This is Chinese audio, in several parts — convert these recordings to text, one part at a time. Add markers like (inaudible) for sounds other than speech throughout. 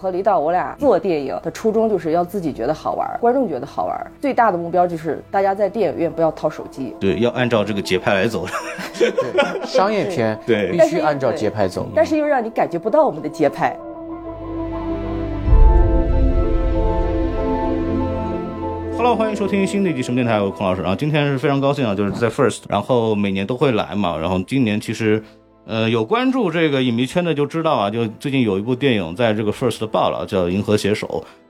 和李导，我俩做电影的初衷就是要自己觉得好玩，观众觉得好玩。最大的目标就是大家在电影院不要掏手机。对，要按照这个节拍来走。对，商业片 (laughs) 对必须按照节拍走。但是又让你感觉不到我们的节拍。Hello，欢迎收听新的一集什么电台，我是孔老师。然后今天是非常高兴啊，就是在 First，然后每年都会来嘛。然后今年其实，呃，有关注这个影迷圈的就知道啊，就最近有一部电影在这个 First 报了，叫《银河携手》。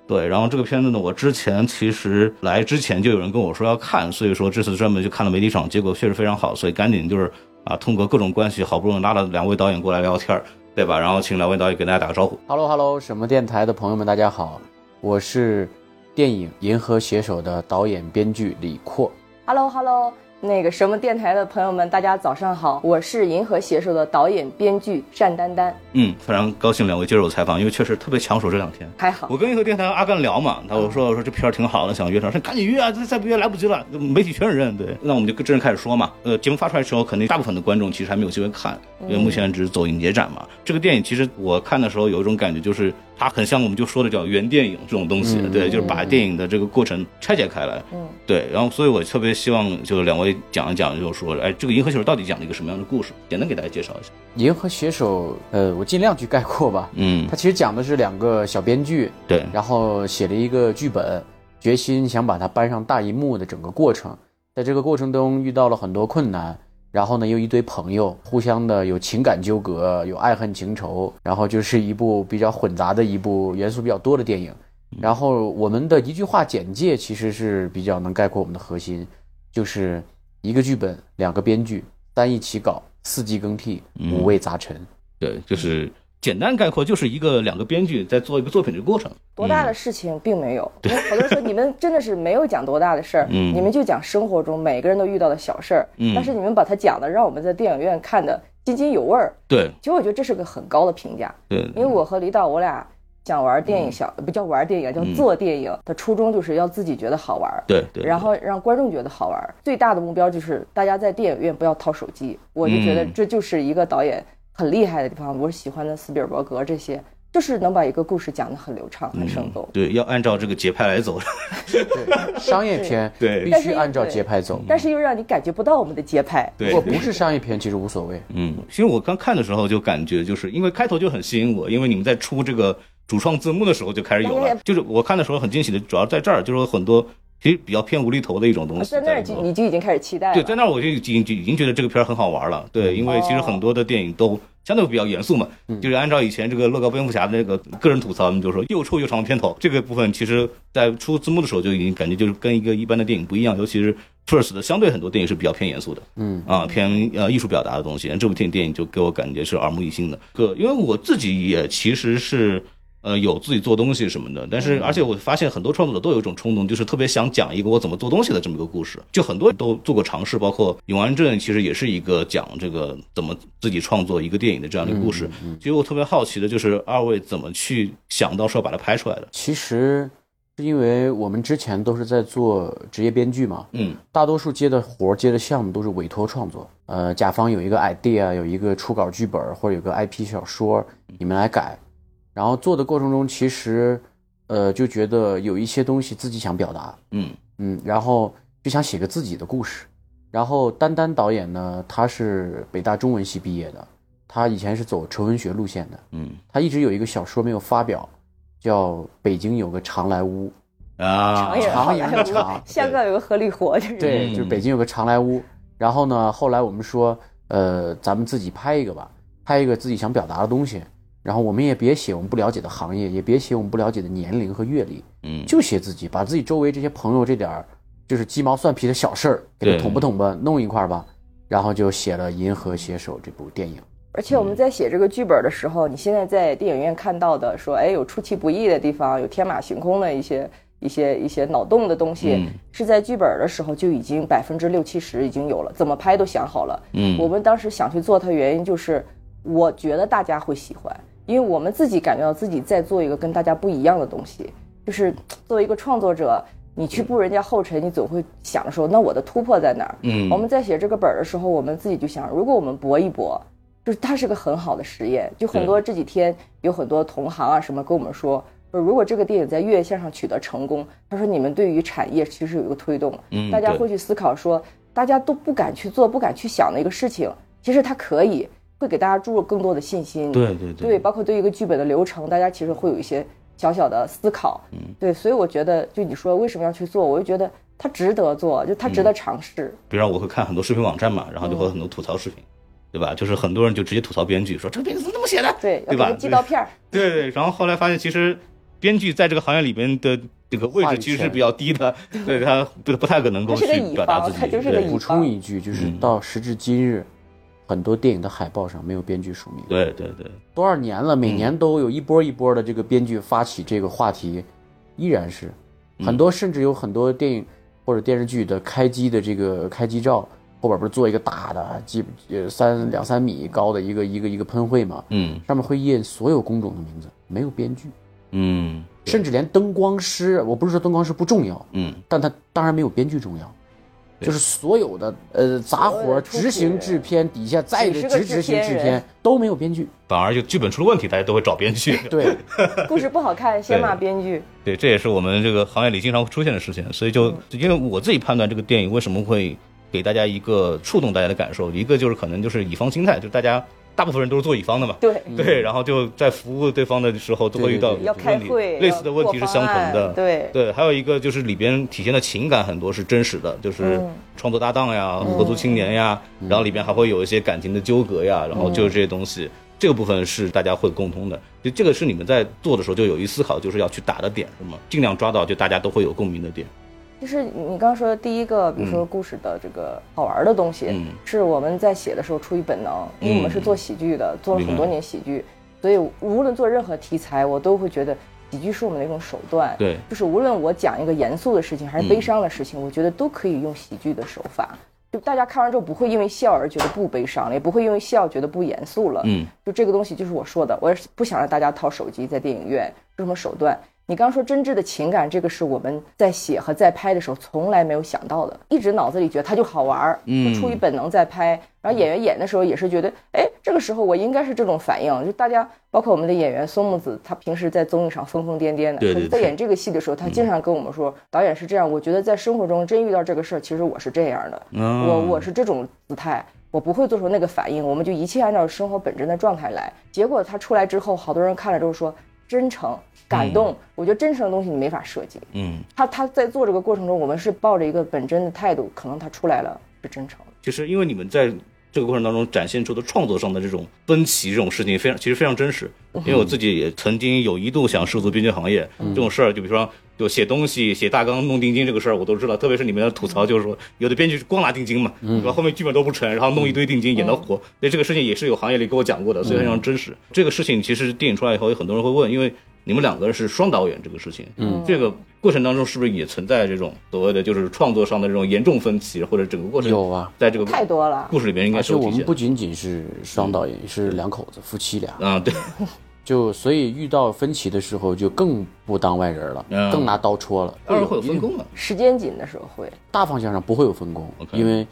对，然后这个片子呢，我之前其实来之前就有人跟我说要看，所以说这次专门就看了媒体场，结果确实非常好，所以赶紧就是啊，通过各种关系，好不容易拉了两位导演过来聊天，对吧？然后请两位导演给大家打个招呼。Hello，Hello，什么电台的朋友们，大家好，我是。电影《银河携手》的导演、编剧李阔。Hello，Hello，那个什么电台的朋友们，大家早上好，我是《银河携手》的导演、编剧单丹丹。嗯，非常高兴两位接受我采访，因为确实特别抢手这两天。还好，我跟银河电台阿甘聊嘛，他我说我说这片儿挺好的，想约上，说赶紧约啊，再再不约来不及了，媒体全是人。对，那我们就跟真人开始说嘛。呃，节目发出来的时候，肯定大部分的观众其实还没有机会看，因为目前只是走影节展嘛。这个电影其实我看的时候有一种感觉，就是。它很像我们就说的叫原电影这种东西，对，就是把电影的这个过程拆解开来，嗯，对，然后所以我特别希望就两位讲一讲，就是说，哎，这个《银河携手》到底讲了一个什么样的故事？简单给大家介绍一下。《银河写手》，呃，我尽量去概括吧，嗯，它其实讲的是两个小编剧，对，然后写了一个剧本，决心想把它搬上大荧幕的整个过程，在这个过程中遇到了很多困难。然后呢，又一堆朋友，互相的有情感纠葛，有爱恨情仇，然后就是一部比较混杂的一部元素比较多的电影。然后我们的一句话简介其实是比较能概括我们的核心，就是一个剧本，两个编剧，单一起稿，四季更替，五味杂陈。对，就是。简单概括就是一个两个编剧在做一个作品的过程，多大的事情并没有。因为好多人说你们真的是没有讲多大的事儿，你们就讲生活中每个人都遇到的小事儿。但是你们把它讲的让我们在电影院看的津津有味儿。对，其实我觉得这是个很高的评价。对，因为我和李导我俩讲玩电影，小不叫玩电影，叫做电影的初衷就是要自己觉得好玩。对对。然后让观众觉得好玩，最大的目标就是大家在电影院不要掏手机。我就觉得这就是一个导演。很厉害的地方，我喜欢的斯皮尔伯格这些，就是能把一个故事讲得很流畅、很生动。对，要按照这个节拍来走。(laughs) 对，商业片对必须按照节拍走，但是又让你感觉不到我们的节拍。对，如果不是商业片，其实无所谓。嗯，其实我刚看的时候就感觉，就是因为开头就很吸引我，因为你们在出这个主创字幕的时候就开始有了，就是我看的时候很惊喜的，主要在这儿，就是很多。其实比较偏无厘头的一种东西，在那儿就你就已经开始期待了。对，在那儿我就已经就已经觉得这个片儿很好玩了。对，因为其实很多的电影都相对比较严肃嘛，就是按照以前这个乐高蝙蝠侠的那个个人吐槽，就说又臭又长的片头，这个部分其实在出字幕的时候就已经感觉就是跟一个一般的电影不一样，尤其是 First 的相对很多电影是比较偏严肃的，嗯啊偏呃艺术表达的东西，这部电电影就给我感觉是耳目一新的。个因为我自己也其实是。呃，有自己做东西什么的，但是而且我发现很多创作者都有一种冲动，就是特别想讲一个我怎么做东西的这么一个故事。就很多都做过尝试，包括《永安镇》，其实也是一个讲这个怎么自己创作一个电影的这样的故事。其实我特别好奇的就是二位怎么去想到说把它拍出来的。其实是因为我们之前都是在做职业编剧嘛，嗯，大多数接的活接的项目都是委托创作。呃，甲方有一个 idea，有一个初稿剧本或者有个 IP 小说，你们来改。然后做的过程中，其实，呃，就觉得有一些东西自己想表达，嗯嗯，然后就想写个自己的故事。然后丹丹导演呢，他是北大中文系毕业的，他以前是走纯文学路线的，嗯，他一直有一个小说没有发表，叫《北京有个常来屋》啊，长也是长，(laughs) 香港有个合理活，就是对，就是北京有个常来屋。然后呢，后来我们说，呃，咱们自己拍一个吧，拍一个自己想表达的东西。然后我们也别写我们不了解的行业，也别写我们不了解的年龄和阅历，嗯，就写自己，把自己周围这些朋友这点儿就是鸡毛蒜皮的小事儿给他捅吧捅吧弄一块儿吧，然后就写了《银河携手》这部电影。而且我们在写这个剧本的时候，你现在在电影院看到的说，哎，有出其不意的地方，有天马行空的一些一些一些脑洞的东西，是在剧本的时候就已经百分之六七十已经有了，怎么拍都想好了。嗯，我们当时想去做它，原因就是我觉得大家会喜欢。因为我们自己感觉到自己在做一个跟大家不一样的东西，就是作为一个创作者，你去步人家后尘，你总会想说，那我的突破在哪儿？嗯，我们在写这个本儿的时候，我们自己就想，如果我们搏一搏，就是它是个很好的实验。就很多这几天有很多同行啊什么跟我们说，说如果这个电影在月线上取得成功，他说你们对于产业其实有一个推动，嗯大家会去思考说，大家都不敢去做、不敢去想的一个事情，其实它可以，会给大家注入更多的信心。对对对，对包括对一个剧本的流程，大家其实会有一些小小的思考。嗯，对，所以我觉得，就你说为什么要去做，我就觉得它值得做，就它值得尝试。比如我会看很多视频网站嘛，然后就会有很多吐槽视频，对吧？就是很多人就直接吐槽编剧，说这个编剧怎么这么写的？对，要对吧寄刀片儿。对对，然后后来发现其实编剧在这个行业里边的这个位置其实是比较低的，对他不不太可能够去表达自己，方他就是个对乙补充一句，就是嗯到时至今日，很多电影的海报上没有编剧署名。对对对，多少年了，每年都有一波一波的这个编剧发起这个话题，依然是。很多，甚至有很多电影或者电视剧的开机的这个开机照后边不是做一个大的几呃三两三米高的一个一个一个喷绘嘛，嗯。上面会印所有工种的名字，没有编剧，嗯甚至连灯光师，我不是说灯光师不重要，嗯，但他当然没有编剧重要。就是所有的呃杂活执行制片底下再执执行制片都没有编剧，反而就剧本出了问题，大家都会找编剧。对，(laughs) 故事不好看，先骂编剧。对，这也是我们这个行业里经常会出现的事情。所以就因为我自己判断这个电影为什么会给大家一个触动大家的感受，一个就是可能就是乙方心态，就是大家大部分人都是做乙方的嘛。对，对，然后就在服务对方的时候都会遇到问题会，类似的问题是相同的。对，对，还有一个就是里边体现的情感很多是真实的，就是嗯创作搭档呀、合租青年呀，然后里边还会有一些感情的纠葛呀，然后就是这些东西，这个部分是大家会共通的。就这个是你们在做的时候就有一思考，就是要去打的点是吗？尽量抓到就大家都会有共鸣的点。就是你刚刚说的第一个，比如说故事的这个好玩的东西，嗯是我们在写的时候出于本能，因为我们是做喜剧的，做了很多年喜剧，所以无论做任何题材，我都会觉得喜剧是我们的一种手段。对，就是无论我讲一个严肃的事情还是悲伤的事情，我觉得都可以用喜剧的手法。就大家看完之后不会因为笑而觉得不悲伤了，也不会因为笑觉得不严肃了。嗯，就这个东西就是我说的，我也是不想让大家掏手机在电影院，有什么手段？你刚刚说真挚的情感，这个是我们在写和在拍的时候从来没有想到的，一直脑子里觉得它就好玩儿，嗯出于本能在拍。然后演员演的时候也是觉得，哎，这个时候我应该是这种反应。就大家，包括我们的演员松木子，他平时在综艺上疯疯癫癫的，对对对可是在演这个戏的时候，他经常跟我们说，导演是这样。我觉得在生活中真遇到这个事儿，其实我是这样的，嗯我我是这种姿态。我不会做出那个反应，我们就一切按照生活本真的状态来。结果他出来之后，好多人看了之后说真诚、感动。我觉得真诚的东西你没法设计。嗯，他他在做这个过程中，我们是抱着一个本真的态度，可能他出来了是真诚的。其实因为你们在这个过程当中展现出的创作上的这种分歧，这种事情非常其实非常真实。因为我自己也曾经有一度想涉足编剧行业，这种事儿，就比如说就写东西、写大纲、弄定金这个事儿，我都知道。特别是你们的吐槽，就是说有的编剧是光拿定金嘛，对吧？后面剧本都不成，然后弄一堆定金演到火。所以这个事情也是有行业里给我讲过的，所以非常真实。这个事情其实电影出来以后，有很多人会问，因为你们两个人是双导演这个事情，嗯，这个过程当中是不是也存在这种所谓的就是创作上的这种严重分歧，或者整个过程有啊，在这个太多了。故事里边应该而且是有体现我们不仅仅是双导演，是两口子夫妻俩，啊，对，就所以遇到分歧的时候就更不当外人了，嗯。更拿刀戳了。当然会有分工的，时间紧的时候会，大方向上不会有分工 OK 因为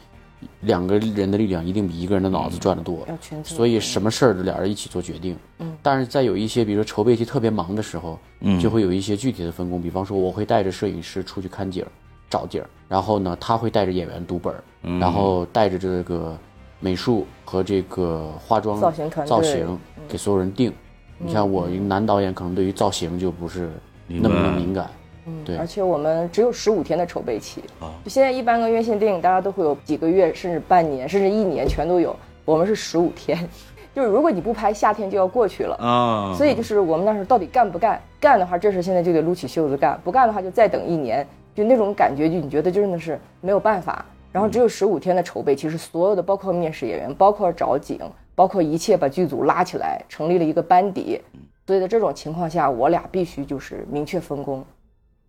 两个人的力量一定比一个人的脑子赚得多，要全责。所以什么事儿都俩人一起做决定。嗯，但是在有一些比如说筹备期特别忙的时候，嗯。就会有一些具体的分工，比方说我会带着摄影师出去看景儿、找景儿，然后呢他会带着演员读本儿，嗯。然后带着这个美术和这个化妆造型团队。造型给所有人定。你像我一个男导演，可能对于造型就不是那么的敏感。对而且我们只有十五天的筹备期。啊就现在一般个院线电影，大家都会有几个月，甚至半年，甚至一年全都有。我们是十五天，(laughs) 就是如果你不拍，夏天就要过去了。啊，所以就是我们那时候到底干不干？干的话，这事现在就得撸起袖子干；不干的话，就再等一年。就那种感觉，就你觉得真的是没有办法。然后只有十五天的筹备，其实所有的包括面试演员，包括找景，包括一切把剧组拉起来，成立了一个班底。所以在这种情况下，我俩必须就是明确分工，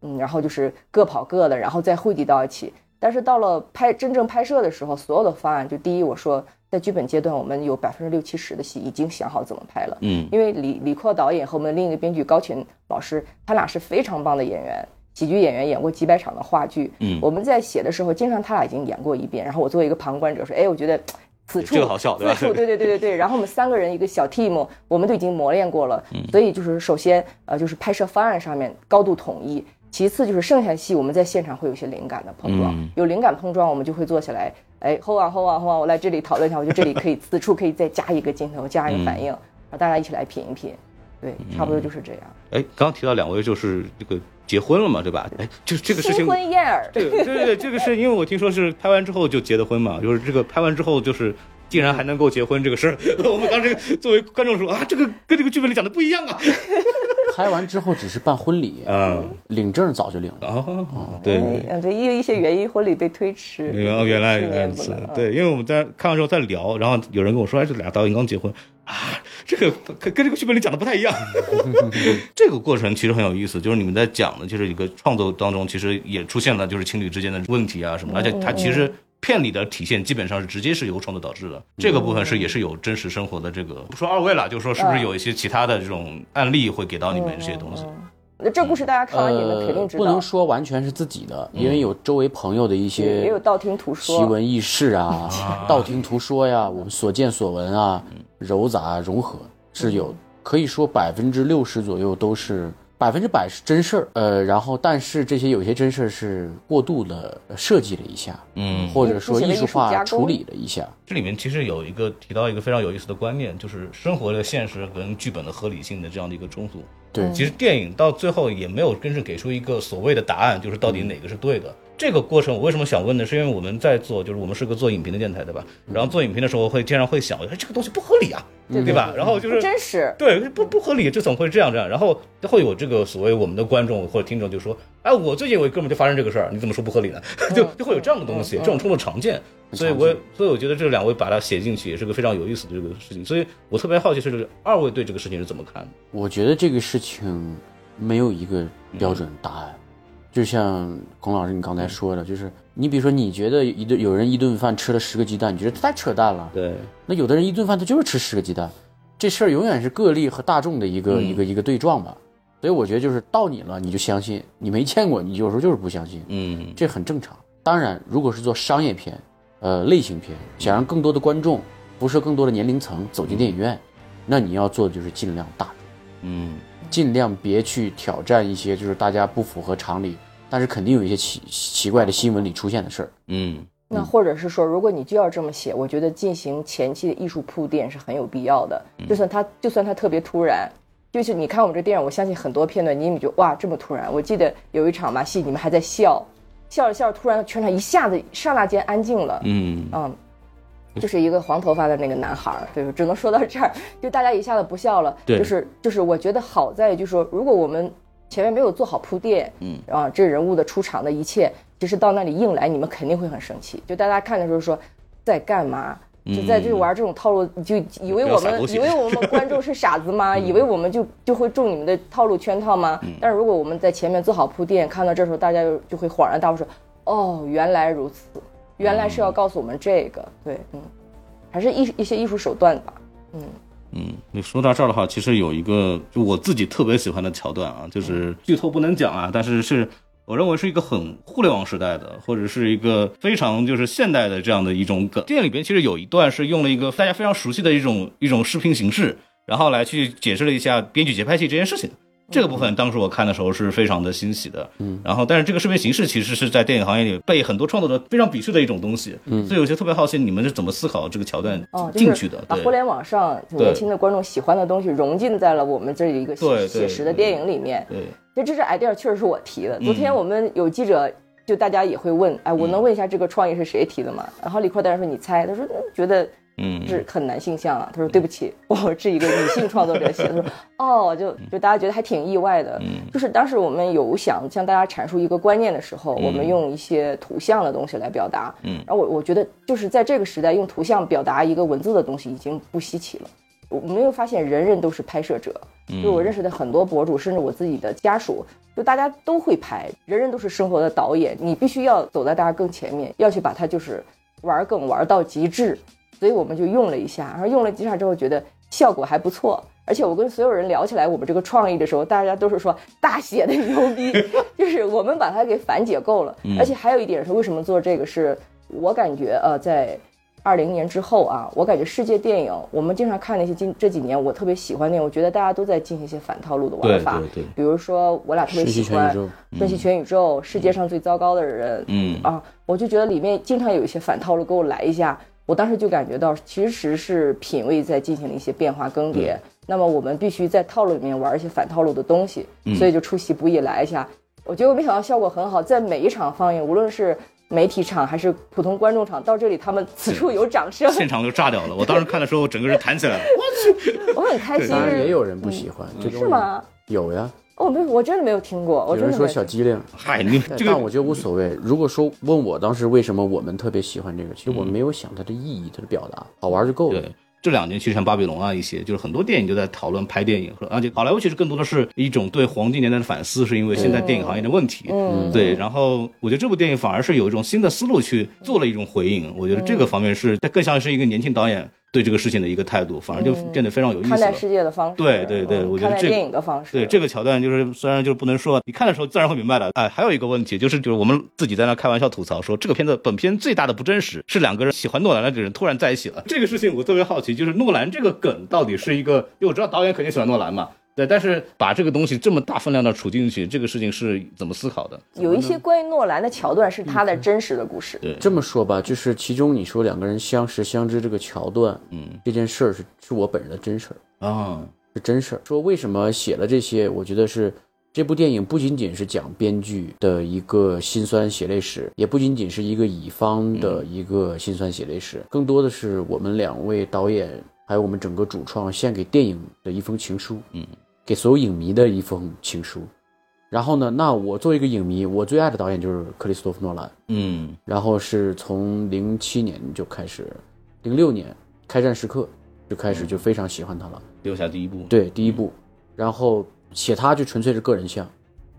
嗯，然后就是各跑各的，然后再汇集到一起。但是到了拍真正拍摄的时候，所有的方案，就第一，我说在剧本阶段，我们有百分之六七十的戏已经想好怎么拍了。嗯因为李李阔导演和我们另一个编剧高群老师，他俩是非常棒的演员，喜剧演员，演过几百场的话剧。嗯我们在写的时候，经常他俩已经演过一遍，然后我作为一个旁观者说，哎，我觉得此处这个好笑对吧？此处对对对对对。(laughs) 然后我们三个人一个小 team，我们都已经磨练过了，嗯。所以就是首先呃就是拍摄方案上面高度统一，其次就是剩下戏我们在现场会有一些灵感的碰撞，嗯。有灵感碰撞我们就会坐下来，哎 hold 啊 hold 啊 hold 啊，我来这里讨论一下，我觉得这里可以此处可以再加一个镜头，加一个反应，然后大家一起来品一品，对，差不多就是这样。哎，刚刚提到两位就是这个结婚了嘛，对吧？哎，就这个事情新。婚燕尔，这个对对对，这个是因为我听说是拍完之后就结的婚嘛，就是这个拍完之后就是竟然还能够结婚这个事儿，(laughs) 我们当时作为观众说啊，这个跟这个剧本里讲的不一样啊。拍完之后只是办婚礼，嗯，领证早就领了。哦，对。嗯，对，因为一些原因，婚礼被推迟。原来原来对，因为我们在看完之后在聊，然后有人跟我说，哎，这俩导演刚结婚啊，这个跟跟这个剧本里讲的不太一样。(laughs) 这个过程其实很有意思，就是你们在讲的，就是一个创作当中，其实也出现了就是情侣之间的问题啊什么，而且他其实。片里的体现基本上是直接是由创作导致的，这个部分是也是有真实生活的这个，不说二位了，就是说是不是有一些其他的这种案例会给到你们这些东西？那这故事大家看完你们肯定知道，呃不能说完全是自己的，因为有周围朋友的一些也些有道听途说奇。闻异事啊、道听途说呀，我们所见所闻啊，糅杂融合是有，可以说百分之六十左右都是百分之百是真事儿。呃，然后但是这些有些真事儿是过度的设计了一下，嗯或者说艺术化处理了一下。这里面其实有一个提到一个非常有意思的观念，就是生活的现实跟剧本的合理性的这样的一个冲突。对，其实电影到最后也没有真正给出一个所谓的答案，就是到底哪个是对的。这个过程我为什么想问呢？是因为我们在做，就是我们是个做影评的电台，对吧？然后做影评的时候会经常会想，哎，这个东西不合理啊，对吧？然后就是真实，对，不不合理，这怎么会这样这样？然后会有这个所谓我们的观众或者听众就说，哎，我最近有一哥们就发生这个事儿，你怎么说不合理呢？就就会有这样的东西，这种冲突常见。所以我也所以我觉得这两位把它写进去也是个非常有意思的这个事情。所以我特别好奇是二位对这个事情是怎么看的？我觉得这个事情没有一个标准答案，就像孔老师你刚才说的，就是你比如说你觉得一顿有人一顿饭吃了十个鸡蛋，你觉得太扯淡了。对，那有的人一顿饭他就是吃十个鸡蛋，这事儿永远是个例和大众的一个、一个一个对撞吧。所以我觉得就是到你了你就相信，你没见过你有时候就是不相信，嗯这很正常。当然，如果是做商业片，呃类型片，想让更多的观众不是更多的年龄层走进电影院，那你要做的就是尽量大众。嗯尽量别去挑战一些就是大家不符合常理，但是肯定有一些奇奇怪的新闻里出现的事儿。嗯那或者是说，如果你就要这么写，我觉得进行前期的艺术铺垫是很有必要的。就算它，就算它特别突然，就是你看我们这电影，我相信很多片段你们就哇这么突然。我记得有一场嘛戏，你们还在笑，笑着笑着，突然全场一下子刹那间安静了。嗯嗯，就是一个黄头发的那个男孩儿，对，只能说到这儿，就大家一下子不笑了。对就是就是，我觉得好在就是说，如果我们前面没有做好铺垫，嗯啊，这人物的出场的一切，其实到那里硬来，你们肯定会很生气。就大家看的时候说在干嘛？就在这玩这种套路，就以为我们以为我们观众是傻子吗？(laughs) 以为我们就就会中你们的套路圈套吗？但是如果我们在前面做好铺垫，看到这时候大家就就会恍然大悟说，哦，原来如此，原来是要告诉我们这个，对，嗯，还是艺术一些艺术手段吧。嗯，你说到这儿的话，其实有一个就我自己特别喜欢的桥段啊，就是剧透不能讲啊，但是是我认为是一个很互联网时代的，或者是一个非常就是现代的这样的一种梗。电影里边其实有一段是用了一个大家非常熟悉的一种一种视频形式，然后来去解释了一下编剧节拍器这件事情。这个部分当时我看的时候是非常的欣喜的，嗯，然后但是这个视频形式其实是在电影行业里被很多创作者非常鄙视的一种东西，嗯，所以有些特别好奇你们是怎么思考这个桥段哦，进去的，对把互联网上年轻的观众喜欢的东西融进在了我们这一个写写实的电影里面。对，就这是 idea，确实是我提的。昨天我们有记者，就大家也会问，哎，我能问一下这个创意是谁提的吗？然后李阔当然说你猜，他说嗯觉得嗯是很男性向啊。他说对不起，我是一个女性创作者写的。他说 (laughs) 哦，就就大家觉得还挺意外的。就是当时我们有想向大家阐述一个观念的时候，我们用一些图像的东西来表达。嗯，然后我我觉得就是在这个时代用图像表达一个文字的东西已经不稀奇了。我没有发现人人都是拍摄者，就我认识的很多博主，甚至我自己的家属，就大家都会拍，人人都是生活的导演，你必须要走在大家更前面，要去把它就是玩梗玩到极致，所以我们就用了一下，然后用了几下之后觉得效果还不错，而且我跟所有人聊起来我们这个创意的时候，大家都是说大写的牛逼，(laughs) 就是我们把它给反解构了，而且还有一点是为什么做这个是，我感觉呃在。二零年之后啊，我感觉世界电影，我们经常看那些今这几年我特别喜欢那，我觉得大家都在进行一些反套路的玩法。对对对。比如说我俩特别喜欢《瞬息全宇宙》，世界上最糟糕的人。嗯啊，我就觉得里面经常有一些反套路，给我来一下。我当时就感觉到，其实是品味在进行了一些变化更迭。那么我们必须在套路里面玩一些反套路的东西，所以就出其不意来一下。我觉得我没想到效果很好，在每一场放映，无论是。媒体场还是普通观众场，到这里他们此处有掌声，现场就炸掉了。我当时看的时候，整个人弹起来了。我去，我很开心。当然也有人不喜欢，是吗？有呀。哦，没有，我真的没有听过。有人说小机灵，嗨，你但我觉得无所谓。如果说问我当时为什么我们特别喜欢这个，其实我没有想它的意义，它的表达好玩就够了。对这两年其实像巴比龙啊一些，就是很多电影就在讨论拍电影，而且好莱坞其实更多的是一种对黄金年代的反思，是因为现在电影行业的问题。嗯，对。然后我觉得这部电影反而是有一种新的思路去做了一种回应，我觉得这个方面是它更像是一个年轻导演。对这个事情的一个态度，反而就变得非常有意思。看待世界的方式，对对对，我觉得这电影的方式，对这个桥段就是虽然就是不能说，你看的时候自然会明白的。哎，还有一个问题就是就是我们自己在那开玩笑吐槽说，这个片子本片最大的不真实是两个人喜欢诺兰的人突然在一起了。这个事情我特别好奇，就是诺兰这个梗到底是一个，因为我知道导演肯定喜欢诺兰嘛。对，但是把这个东西这么大分量的储进去，这个事情是怎么思考的？有一些关于诺兰的桥段是他的真实的故事。对，这么说吧，就是其中你说两个人相识相知这个桥段，嗯，这件事儿是是我本人的真事儿啊，是真事儿。说为什么写了这些？我觉得是这部电影不仅仅是讲编剧的一个辛酸血泪史，也不仅仅是一个乙方的一个辛酸血泪史，更多的是我们两位导演还有我们整个主创献给电影的一封情书。嗯。给所有影迷的一封情书，然后呢，那我作为一个影迷，我最爱的导演就是克里斯托弗诺兰，嗯，然后是从零七年就开始，零六年开战时刻就开始就非常喜欢他了，留下第一部，对第一部，然后写他就纯粹是个人像，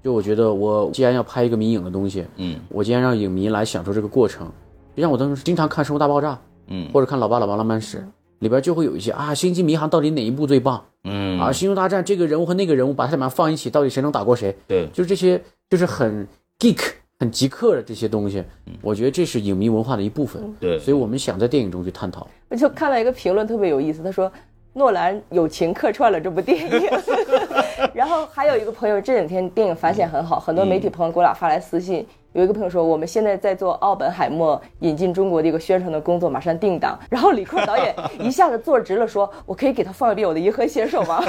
就我觉得我既然要拍一个迷影的东西，嗯，我既然让影迷来享受这个过程，就像我当时经常看《生活大爆炸》，嗯，或者看《老爸老妈浪漫史》。里边就会有一些啊，星际迷航到底哪一部最棒？嗯啊，星球大战这个人物和那个人物把他俩放一起，到底谁能打过谁？对，就是这些，就是很 geek、很极客的这些东西。我觉得这是影迷文化的一部分。对，所以我们想在电影中去探讨。我就看到一个评论特别有意思，他说诺兰友情客串了这部电影。(laughs) 然后还有一个朋友这两天电影反响很好，很多媒体朋友给我俩发来私信。有一个朋友说，我们现在在做奥本海默引进中国的一个宣传的工作，马上定档。然后李克导演一下子坐直了，说：“我可以给他放一遍我的《银河携手》吗？”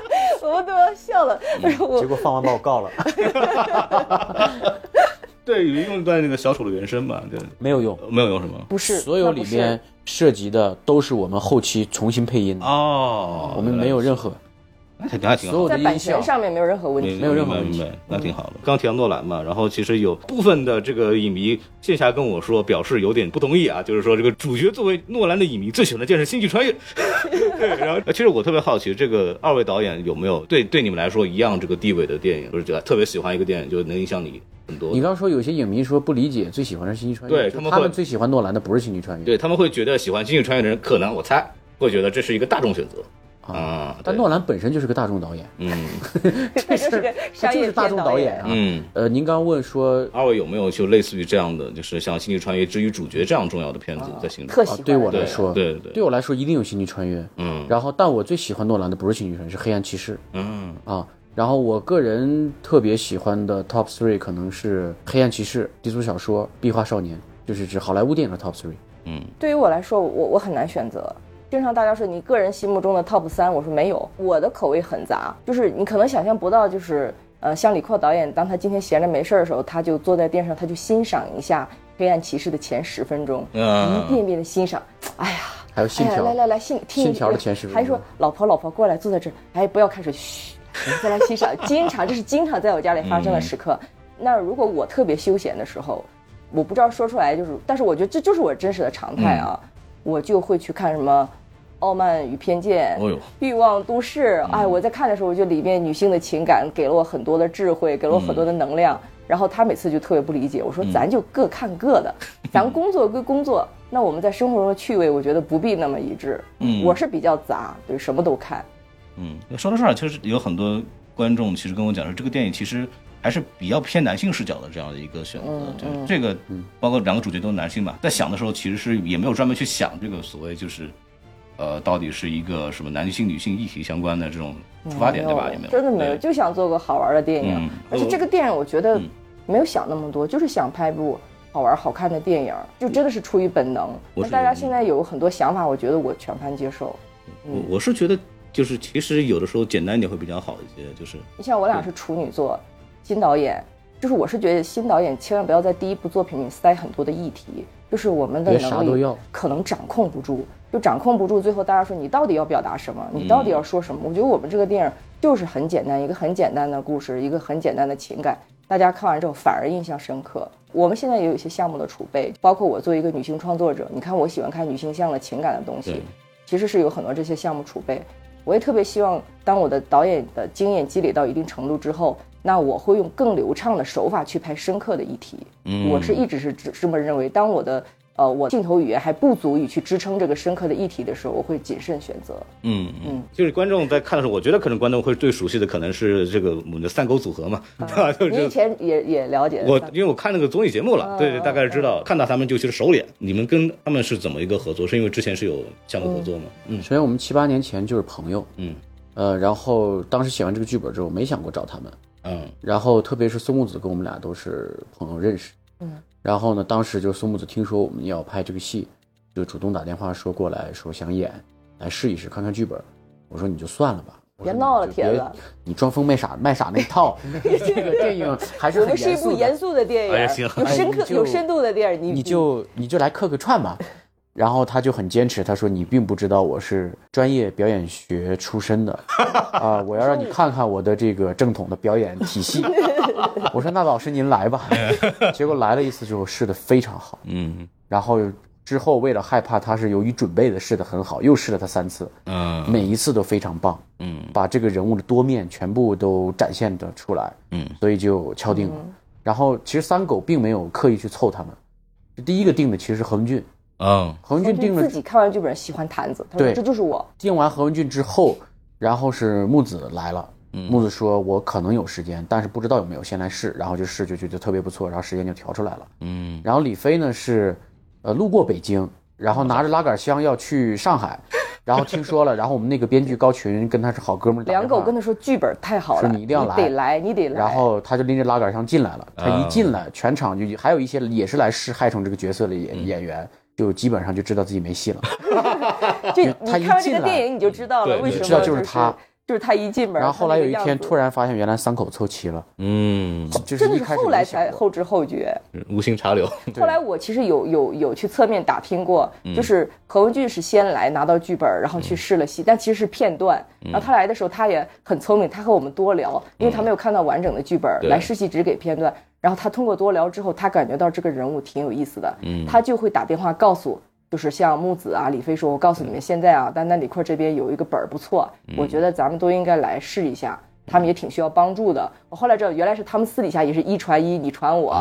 (laughs) 我们都要笑了。结果放完把我告了。(laughs) 对，有用一段那个小丑的原声吧？对，没有用，没有用什么？不是，所有里面涉及的都是我们后期重新配音的哦，我们没有任何。那挺还挺好，在版权上面没有任何问题，没有任何问题，那挺好的。刚提到诺兰嘛，然后其实有部分的这个影迷线下跟我说，表示有点不同意啊，(laughs) 就是说这个主角作为诺兰的影迷，最喜欢的件是《星际穿越》。(laughs) 对，然后 (laughs) 其实我特别好奇，这个二位导演有没有对对你们来说一样这个地位的电影，就是觉得特别喜欢一个电影，就能影响你很多。你刚说有些影迷说不理解，最喜欢的是《星际穿越》，对他们他们最喜欢诺兰的不是《星际穿越》，对他们会觉得喜欢《星际穿越》的人，可能我猜会觉得这是一个大众选择。啊，但诺兰本身就是个大众导演，嗯，(laughs) 这是个商业大众导演啊，嗯，呃，您刚问说二位有没有就类似于这样的，就是像《星际穿越之于主角》这样重要的片子在心里？特喜欢。对我来说，对对，对我来说一定有《星际穿越》，嗯，然后但我最喜欢诺兰的不是《星际穿越》，是《黑暗骑士》，嗯啊，然后我个人特别喜欢的 Top Three 可能是《黑暗骑士》、低俗小说、壁画少年，就是指好莱坞电影的 Top Three。嗯，对于我来说，我我很难选择。经常大家说你个人心目中的 top 三，我说没有，我的口味很杂，就是你可能想象不到，就是呃，像李阔导演，当他今天闲着没事儿的时候，他就坐在电视上，他就欣赏一下《黑暗骑士》的前十分钟，一遍遍的欣赏。哎呀，还有信条，来来来，信信条的前十分钟，还说老婆老婆过来坐在这儿，哎，不要开始，嘘，再来欣赏。经常这是经常在我家里发生的时刻。那如果我特别休闲的时候，我不知道说出来就是，但是我觉得这就是我真实的常态啊，我就会去看什么。傲慢与偏见，欲望都市。哎，我在看的时候，我觉得里面女性的情感给了我很多的智慧，给了我很多的能量。然后他每次就特别不理解，我说咱就各看各的，咱工作归工作，那我们在生活中的趣味，我觉得不必那么一致。嗯，我是比较杂，对什么都看。嗯，说到这儿，其实有很多观众其实跟我讲说，这个电影其实还是比较偏男性视角的这样的一个选择。就是这个，包括两个主角都是男性嘛，在想的时候其实是也没有专门去想这个所谓就是，呃，到底是一个什么男性女性议题相关的这种出发点，对吧？也没有，真的没有，就想做个好玩的电影。而且这个电影我觉得没有想那么多，就是想拍部好玩好看的电影，就真的是出于本能。那大家现在有很多想法，我觉得我全盘接受。我我是觉得。就是其实有的时候简单一点会比较好一些。就是你像我俩是处女座，金导演，就是我是觉得新导演千万不要在第一部作品里塞很多的议题，就是我们的能力可能掌控不住，就掌控不住。最后大家说你到底要表达什么？你到底要说什么？我觉得我们这个电影就是很简单，一个很简单的故事，一个很简单的情感，大家看完之后反而印象深刻。我们现在也有一些项目的储备，包括我作为一个女性创作者，你看我喜欢看女性向的情感的东西，其实是有很多这些项目储备。我也特别希望，当我的导演的经验积累到一定程度之后，那我会用更流畅的手法去拍深刻的议题。嗯，我是一直是这么认为。当我的呃，我镜头语言还不足以去支撑这个深刻的议题的时候，我会谨慎选择。嗯嗯，就是观众在看的时候，我觉得可能观众会最熟悉的可能是这个我们的三狗组合嘛，(laughs) 对吧？你以前也也了解。我因为我看那个综艺节目了，对对，大概是知道，看到他们就其实熟脸。你们跟他们是怎么一个合作？是因为之前是有项目合作吗？嗯，首先我们七八年前就是朋友，嗯呃，然后当时写完这个剧本之后，没想过找他们，嗯，然后特别是松木子跟我们俩都是朋友认识，嗯。然后呢？当时就苏木子听说我们要拍这个戏，就主动打电话说过来说想演，来试一试看看剧本。我说你就算了吧，别闹了，铁子，你装疯卖傻卖傻那一套。(laughs) 这个电影还是我们 (laughs) 是一部严肃的电影，有深刻有深度的电影，你你就你就来客个串吧。然后他就很坚持，他说你并不知道我是专业表演学出身的 (laughs) 啊，我要让你看看我的这个正统的表演体系。(laughs) 我说那老师您来吧。(laughs) 结果来了一次之后试的非常好，嗯，然后之后为了害怕他是由于准备的试的很好，又试了他三次，嗯，每一次都非常棒，嗯，把这个人物的多面全部都展现的出来，嗯，所以就敲定了。然后其实三狗并没有刻意去凑他们，第一个定的其实是何文俊。嗯，何文俊定了自己看完剧本喜欢坛子，他说这就是我。定完何文俊之后，然后是木子来了。木子说：“我可能有时间，但是不知道有没有，先来试。然后就试，就觉得特别不错，然后时间就调出来了。嗯。然后李飞呢是，呃，路过北京，然后拿着拉杆箱要去上海，(laughs) 然后听说了，然后我们那个编剧高群跟他是好哥们儿。两狗跟他说剧本太好了，说你一定要来，得来，你得来。然后他就拎着拉杆箱进来了。他一进来，全场就还有一些也是来试害虫这个角色的演演员。”就基本上就知道自己没戏了。(laughs) 就你看完这个电影，你就知道了为什么。知道就是他。就是他一进门，然后后来有一天突然发现，原来伤口凑齐了。嗯，真的是后来才后知后觉，无心插柳。后来我其实有有有去侧面打听过，就是何文俊是先来拿到剧本，然后去试了戏，但其实是片段。然后他来的时候，他也很聪明，他和我们多聊，因为他没有看到完整的剧本，来试戏只给片段。然后他通过多聊之后，他感觉到这个人物挺有意思的，他就会打电话告诉。就是像木子啊，李飞说：“我告诉你们，现在啊，丹丹李坤这边有一个本儿不错，我觉得咱们都应该来试一下。”他们也挺需要帮助的。我后来知道，原来是他们私底下也是一传一，你传我，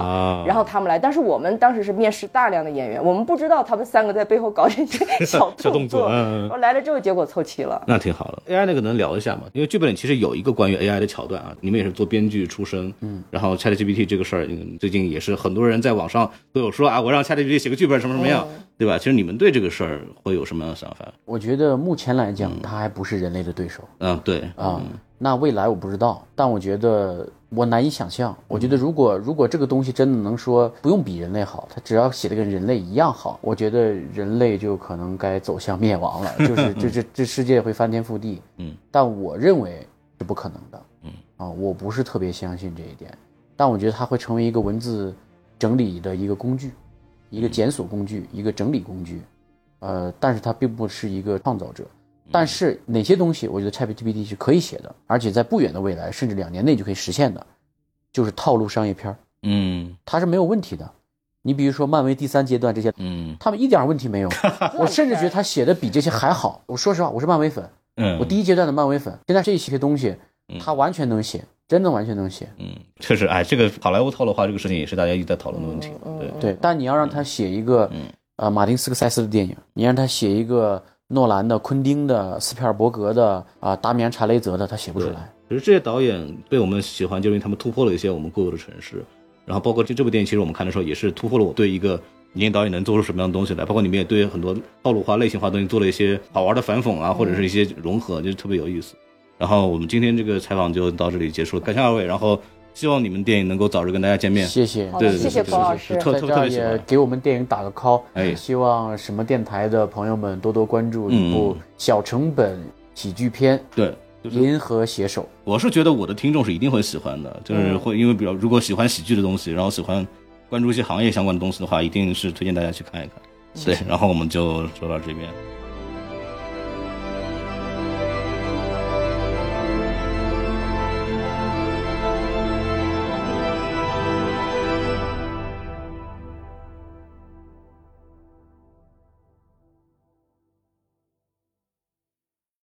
然后他们来。但是我们当时是面试大量的演员，我们不知道他们三个在背后搞这些 (laughs) 小动作。我来了之后，结果凑齐了。那挺好的。AI 那个能聊一下吗？因为剧本里其实有一个关于 AI 的桥段啊。你们也是做编剧出身，嗯。然后 ChatGPT 这个事儿，最近也是很多人在网上都有说啊，我让 ChatGPT 写个剧本什么什么样，对吧？其实你们对这个事儿会有什么样的想法？我觉得目前来讲，它还不是人类的对手。嗯，对啊。那未来我不知道，但我觉得我难以想象。我觉得如果如果这个东西真的能说不用比人类好，它只要写的跟人类一样好，我觉得人类就可能该走向灭亡了，(laughs) 就是这这这世界会翻天覆地。嗯，但我认为是不可能的。嗯啊，我不是特别相信这一点，但我觉得它会成为一个文字整理的一个工具，一个检索工具，一个整理工具。呃，但是它并不是一个创造者。但是哪些东西，我觉得 ChatGPT 是可以写的，而且在不远的未来，甚至两年内就可以实现的，就是套路商业片儿嗯，它是没有问题的。你比如说漫威第三阶段这些，嗯，他们一点问题没有。(laughs) 我甚至觉得他写的比这些还好。我说实话，我是漫威粉，嗯，我第一阶段的漫威粉。现在这些东西，他完全能写，真的完全能写。嗯，确实，哎，这个好莱坞套路化这个事情也是大家一直在讨论的问题。对对，但你要让他写一个，嗯呃，马丁斯科塞斯的电影，你让他写一个。诺兰的、昆汀的、斯皮尔伯格的啊，达米安·查雷泽的，他写不出来。其实这些导演被我们喜欢，就是因为他们突破了一些我们固有的城市。然后包括这这部电影，其实我们看的时候也是突破了我对一个年轻导演能做出什么样的东西来。包括里面也对很多套路化、类型化东西做了一些好玩的反讽啊，或者是一些融合，就特别有意思。然后我们今天这个采访就到这里结束了，感谢二位。然后希望你们电影能够早日跟大家见面。谢谢，对，谢谢冯老师。特特别也给我们电影打个 call。哎，希望什么电台的朋友们多多关注一部小成本喜剧片。对。银河携手，我是觉得我的听众是一定会喜欢的，就是会因为比较如果喜欢喜剧的东西，然后喜欢关注一些行业相关的东西的话，一定是推荐大家去看一看。对，然后我们就说到这边。